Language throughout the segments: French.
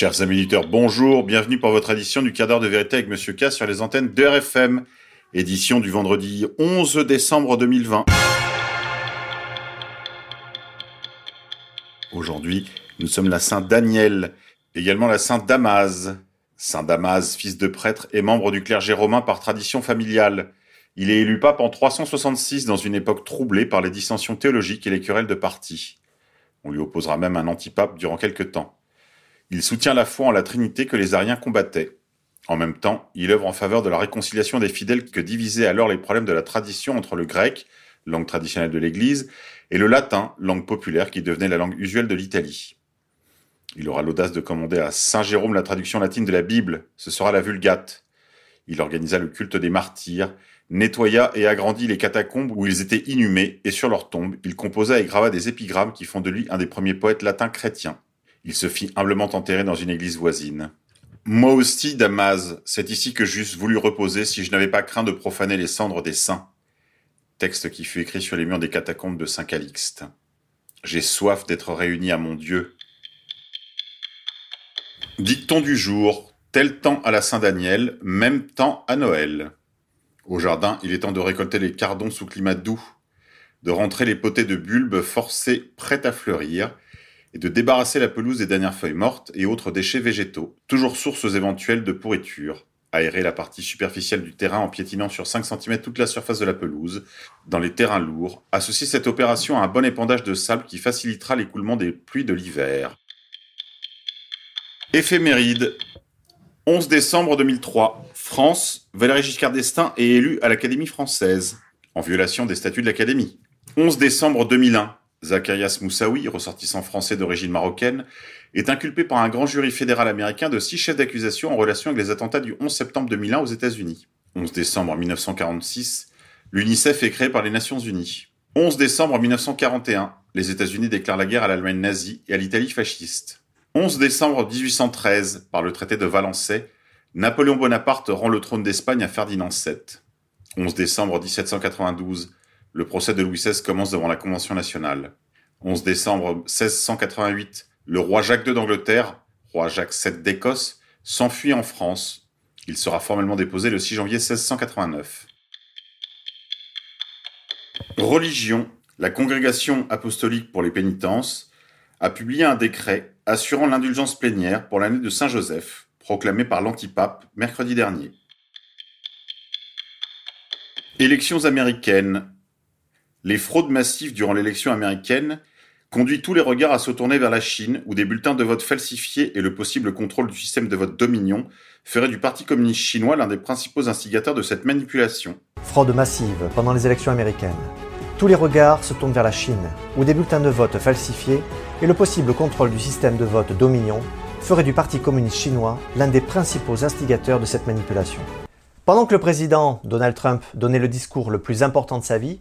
Chers amis auditeurs, bonjour, bienvenue pour votre édition du quart de vérité avec Monsieur K sur les antennes de RFM, édition du vendredi 11 décembre 2020. Aujourd'hui, nous sommes la Saint Daniel, également la Saint Damas. Saint Damas, fils de prêtre et membre du clergé romain par tradition familiale. Il est élu pape en 366 dans une époque troublée par les dissensions théologiques et les querelles de parti. On lui opposera même un antipape durant quelque temps. Il soutient la foi en la Trinité que les Ariens combattaient. En même temps, il œuvre en faveur de la réconciliation des fidèles que divisaient alors les problèmes de la tradition entre le grec, langue traditionnelle de l'Église, et le latin, langue populaire qui devenait la langue usuelle de l'Italie. Il aura l'audace de commander à Saint Jérôme la traduction latine de la Bible, ce sera la Vulgate. Il organisa le culte des martyrs, nettoya et agrandit les catacombes où ils étaient inhumés, et sur leurs tombes, il composa et grava des épigrammes qui font de lui un des premiers poètes latins chrétiens. Il se fit humblement enterrer dans une église voisine. Moi aussi, Damas, c'est ici que j'eusse voulu reposer si je n'avais pas craint de profaner les cendres des saints. Texte qui fut écrit sur les murs des catacombes de Saint Calixte. J'ai soif d'être réuni à mon Dieu. Dicton du jour. Tel temps à la Saint-Daniel, même temps à Noël. Au jardin, il est temps de récolter les cardons sous climat doux, de rentrer les potées de bulbes forcés prêts à fleurir, et de débarrasser la pelouse des dernières feuilles mortes et autres déchets végétaux, toujours sources éventuelles de pourriture, aérer la partie superficielle du terrain en piétinant sur 5 cm toute la surface de la pelouse, dans les terrains lourds, associer cette opération à un bon épandage de sable qui facilitera l'écoulement des pluies de l'hiver. Éphéméride. 11 décembre 2003. France, Valéry Giscard d'Estaing est élu à l'Académie française, en violation des statuts de l'Académie. 11 décembre 2001. Zacharias Moussaoui, ressortissant français d'origine marocaine, est inculpé par un grand jury fédéral américain de six chefs d'accusation en relation avec les attentats du 11 septembre 2001 aux États-Unis. 11 décembre 1946, l'UNICEF est créé par les Nations Unies. 11 décembre 1941, les États-Unis déclarent la guerre à l'Allemagne nazie et à l'Italie fasciste. 11 décembre 1813, par le traité de Valençay, Napoléon Bonaparte rend le trône d'Espagne à Ferdinand VII. 11 décembre 1792, le procès de Louis XVI commence devant la Convention nationale. 11 décembre 1688, le roi Jacques II d'Angleterre, roi Jacques VII d'Écosse, s'enfuit en France. Il sera formellement déposé le 6 janvier 1689. Religion. La Congrégation apostolique pour les pénitences a publié un décret assurant l'indulgence plénière pour l'année de Saint-Joseph, proclamé par l'antipape mercredi dernier. Élections américaines. Les fraudes massives durant l'élection américaine conduit tous les regards à se tourner vers la Chine, où des bulletins de vote falsifiés et le possible contrôle du système de vote Dominion feraient du Parti communiste chinois l'un des principaux instigateurs de cette manipulation. Fraude massive pendant les élections américaines. Tous les regards se tournent vers la Chine, où des bulletins de vote falsifiés et le possible contrôle du système de vote Dominion feraient du Parti communiste chinois l'un des principaux instigateurs de cette manipulation. Pendant que le président Donald Trump donnait le discours le plus important de sa vie,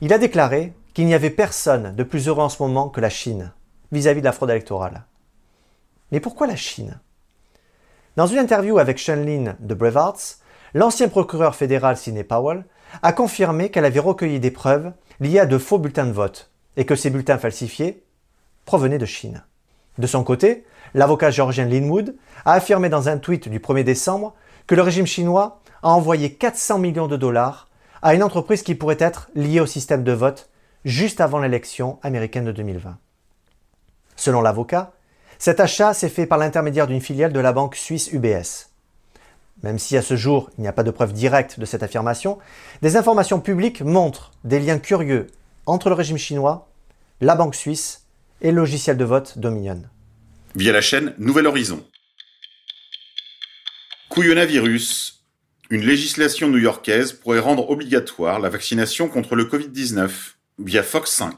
il a déclaré qu'il n'y avait personne de plus heureux en ce moment que la Chine vis-à-vis de la fraude électorale. Mais pourquoi la Chine? Dans une interview avec Sean Lin de Brevarts, l'ancien procureur fédéral Sidney Powell a confirmé qu'elle avait recueilli des preuves liées à de faux bulletins de vote et que ces bulletins falsifiés provenaient de Chine. De son côté, l'avocat géorgien Linwood a affirmé dans un tweet du 1er décembre que le régime chinois a envoyé 400 millions de dollars à une entreprise qui pourrait être liée au système de vote juste avant l'élection américaine de 2020. Selon l'avocat, cet achat s'est fait par l'intermédiaire d'une filiale de la banque suisse UBS. Même si à ce jour il n'y a pas de preuve directe de cette affirmation, des informations publiques montrent des liens curieux entre le régime chinois, la banque suisse et le logiciel de vote Dominion. Via la chaîne Nouvel Horizon. Couillonavirus, une législation new-yorkaise pourrait rendre obligatoire la vaccination contre le Covid-19 via Fox 5.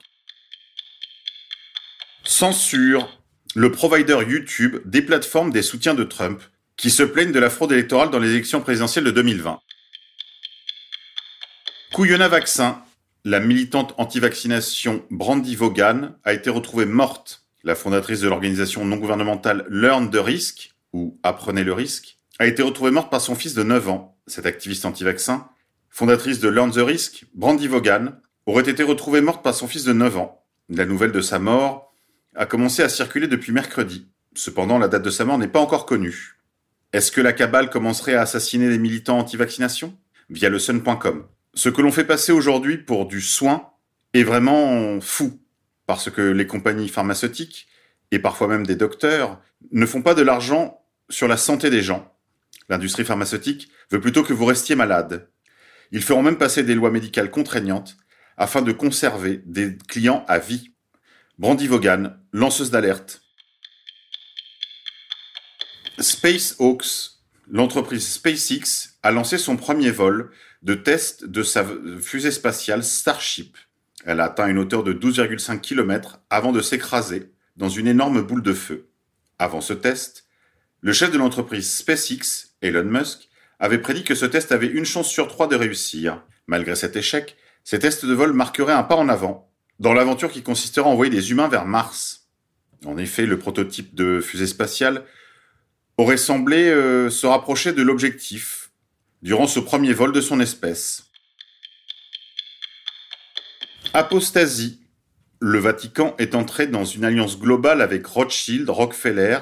Censure. Le provider YouTube des plateformes des soutiens de Trump qui se plaignent de la fraude électorale dans les élections présidentielles de 2020. Couillonna Vaccin. La militante anti-vaccination Brandy Vaughan a été retrouvée morte. La fondatrice de l'organisation non gouvernementale Learn the Risk, ou Apprenez le risque, a été retrouvée morte par son fils de 9 ans cette activiste anti-vaccin, fondatrice de Learn the Risk, Brandy Vaughan, aurait été retrouvée morte par son fils de 9 ans. La nouvelle de sa mort a commencé à circuler depuis mercredi. Cependant, la date de sa mort n'est pas encore connue. Est-ce que la cabale commencerait à assassiner les militants anti-vaccination? Via le sun.com. Ce que l'on fait passer aujourd'hui pour du soin est vraiment fou, parce que les compagnies pharmaceutiques, et parfois même des docteurs, ne font pas de l'argent sur la santé des gens. L'industrie pharmaceutique veut plutôt que vous restiez malade. Ils feront même passer des lois médicales contraignantes afin de conserver des clients à vie. Brandy Vaughan, lanceuse d'alerte. SpaceX, l'entreprise SpaceX, a lancé son premier vol de test de sa fusée spatiale Starship. Elle a atteint une hauteur de 12,5 km avant de s'écraser dans une énorme boule de feu. Avant ce test, le chef de l'entreprise SpaceX, Elon Musk, avait prédit que ce test avait une chance sur trois de réussir. Malgré cet échec, ces tests de vol marqueraient un pas en avant dans l'aventure qui consisterait à envoyer des humains vers Mars. En effet, le prototype de fusée spatiale aurait semblé euh, se rapprocher de l'objectif durant ce premier vol de son espèce. Apostasie. Le Vatican est entré dans une alliance globale avec Rothschild, Rockefeller,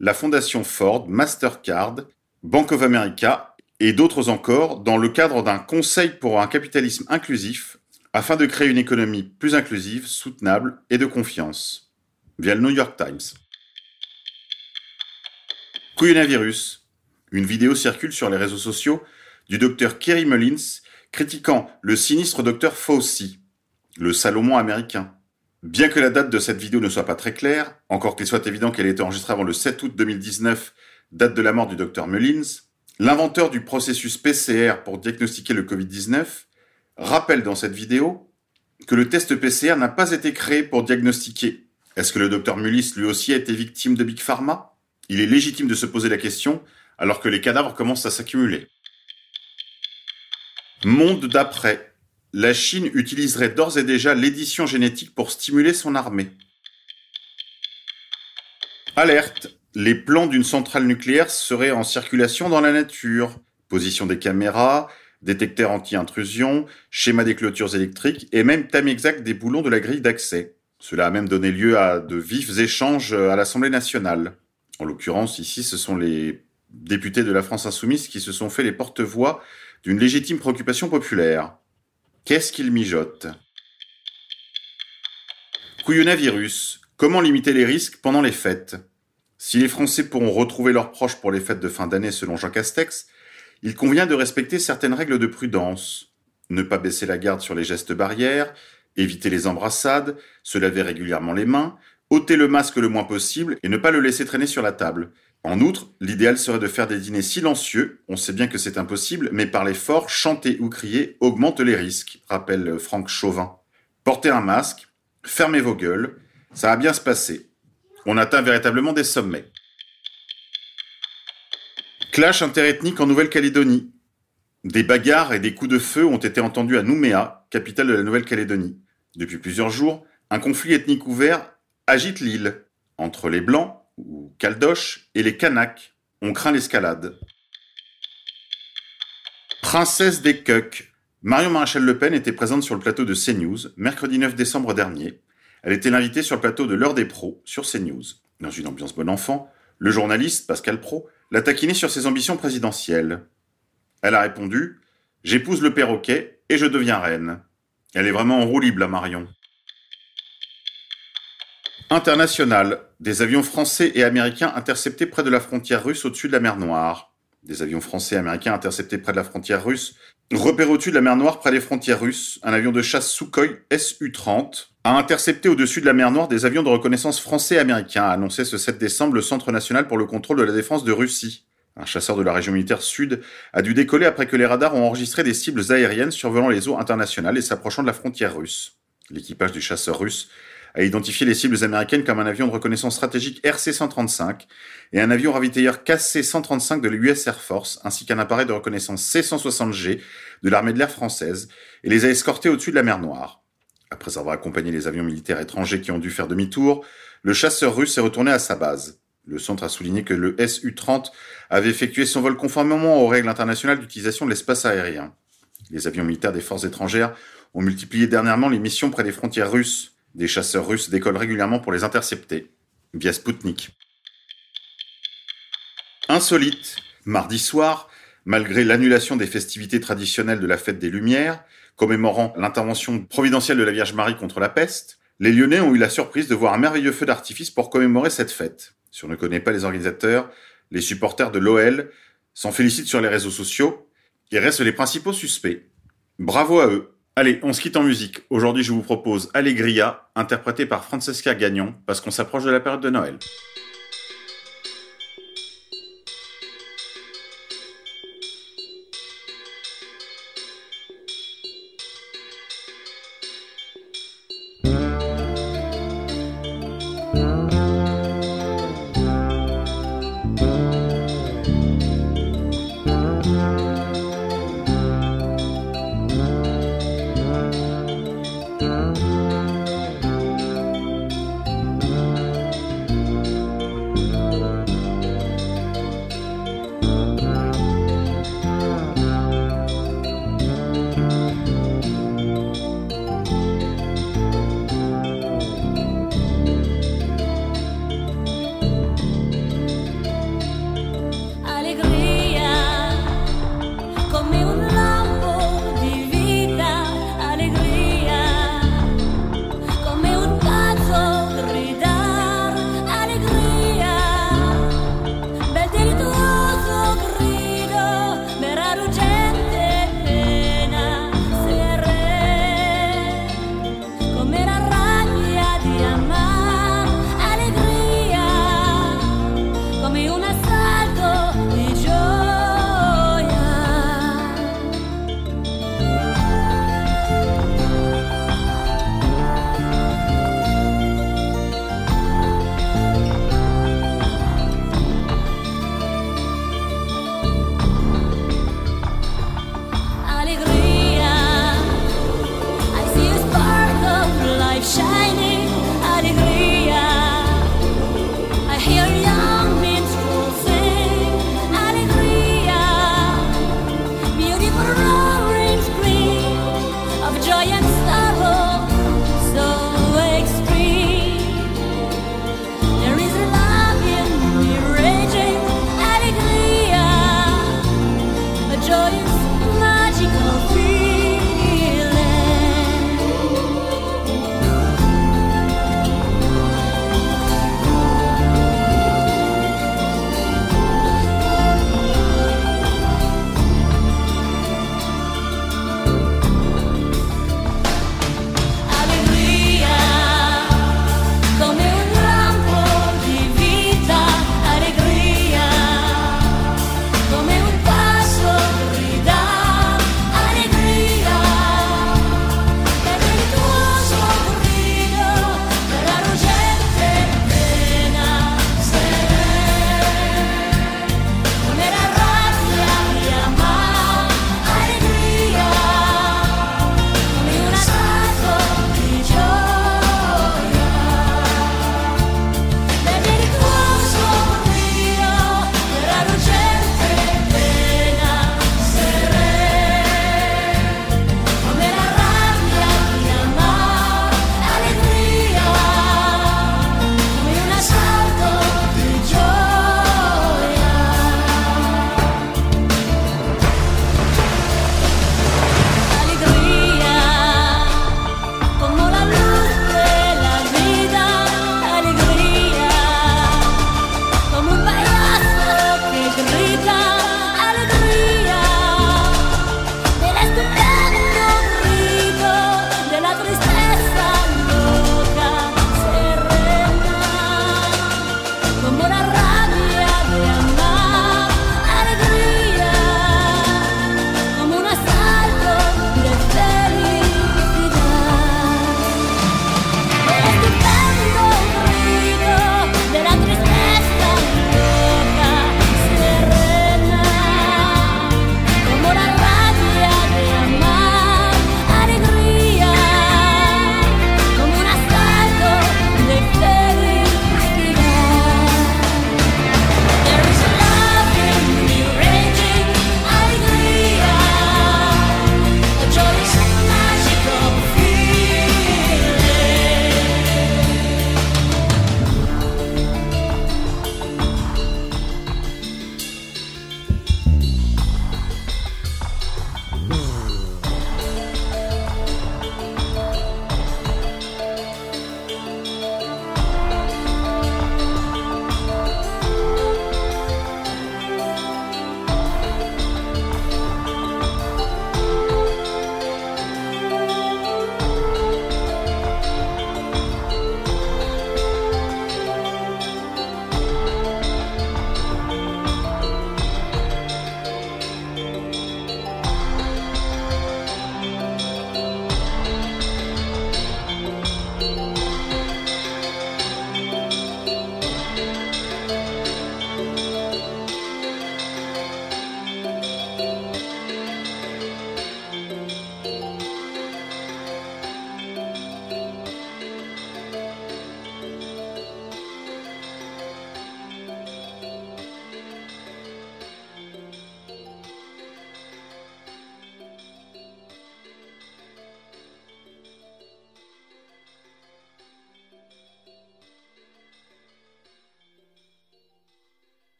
la Fondation Ford, Mastercard, Bank of America et d'autres encore dans le cadre d'un conseil pour un capitalisme inclusif afin de créer une économie plus inclusive, soutenable et de confiance. Via le New York Times. Couillonavirus. Une vidéo circule sur les réseaux sociaux du docteur Kerry Mullins critiquant le sinistre docteur Fauci, le Salomon américain. Bien que la date de cette vidéo ne soit pas très claire, encore qu'il soit évident qu'elle a été enregistrée avant le 7 août 2019, date de la mort du docteur Mullins, l'inventeur du processus PCR pour diagnostiquer le Covid-19 rappelle dans cette vidéo que le test PCR n'a pas été créé pour diagnostiquer. Est-ce que le docteur Mullins lui aussi a été victime de Big Pharma? Il est légitime de se poser la question alors que les cadavres commencent à s'accumuler. Monde d'après. La Chine utiliserait d'ores et déjà l'édition génétique pour stimuler son armée. Alerte. Les plans d'une centrale nucléaire seraient en circulation dans la nature. Position des caméras, détecteurs anti-intrusion, schéma des clôtures électriques et même thème exact des boulons de la grille d'accès. Cela a même donné lieu à de vifs échanges à l'Assemblée nationale. En l'occurrence, ici, ce sont les députés de la France insoumise qui se sont fait les porte-voix d'une légitime préoccupation populaire. Qu'est-ce qu'ils mijotent Couillonavirus. Comment limiter les risques pendant les fêtes? Si les Français pourront retrouver leurs proches pour les fêtes de fin d'année selon Jean Castex, il convient de respecter certaines règles de prudence. Ne pas baisser la garde sur les gestes barrières, éviter les embrassades, se laver régulièrement les mains, ôter le masque le moins possible et ne pas le laisser traîner sur la table. En outre, l'idéal serait de faire des dîners silencieux, on sait bien que c'est impossible, mais parler fort, chanter ou crier augmente les risques, rappelle Franck Chauvin. Portez un masque, fermez vos gueules, ça va bien se passer. On atteint véritablement des sommets. Clash interethnique en Nouvelle-Calédonie. Des bagarres et des coups de feu ont été entendus à Nouméa, capitale de la Nouvelle-Calédonie. Depuis plusieurs jours, un conflit ethnique ouvert agite l'île. Entre les Blancs, ou Caldoches, et les Kanaks, on craint l'escalade. Princesse des Cucs. Marion Maréchal Le Pen était présente sur le plateau de CNews mercredi 9 décembre dernier. Elle était l'invitée sur le plateau de l'heure des pros sur CNews. Dans une ambiance bon enfant, le journaliste, Pascal Pro, l'a taquiné sur ses ambitions présidentielles. Elle a répondu J'épouse le perroquet et je deviens reine. Elle est vraiment en roue libre, la Marion. International. Des avions français et américains interceptés près de la frontière russe au-dessus de la mer Noire. Des avions français et américains interceptés près de la frontière russe. Repéré au-dessus de la mer Noire près des frontières russes, un avion de chasse Sukhoi Su-30 a intercepté au-dessus de la mer Noire des avions de reconnaissance français et américains, a annoncé ce 7 décembre le Centre national pour le contrôle de la défense de Russie. Un chasseur de la région militaire sud a dû décoller après que les radars ont enregistré des cibles aériennes survolant les eaux internationales et s'approchant de la frontière russe. L'équipage du chasseur russe a identifié les cibles américaines comme un avion de reconnaissance stratégique RC-135 et un avion ravitailleur KC-135 de l'US Air Force, ainsi qu'un appareil de reconnaissance C-160G de l'armée de l'air française, et les a escortés au-dessus de la mer Noire. Après avoir accompagné les avions militaires étrangers qui ont dû faire demi-tour, le chasseur russe est retourné à sa base. Le centre a souligné que le Su-30 avait effectué son vol conformément aux règles internationales d'utilisation de l'espace aérien. Les avions militaires des forces étrangères ont multiplié dernièrement les missions près des frontières russes. Des chasseurs russes décollent régulièrement pour les intercepter, via Sputnik. Insolite, mardi soir, malgré l'annulation des festivités traditionnelles de la fête des Lumières, commémorant l'intervention providentielle de la Vierge Marie contre la peste, les Lyonnais ont eu la surprise de voir un merveilleux feu d'artifice pour commémorer cette fête. Si on ne connaît pas les organisateurs, les supporters de l'OL s'en félicitent sur les réseaux sociaux et restent les principaux suspects. Bravo à eux. Allez, on se quitte en musique. Aujourd'hui, je vous propose Allegria, interprété par Francesca Gagnon, parce qu'on s'approche de la période de Noël.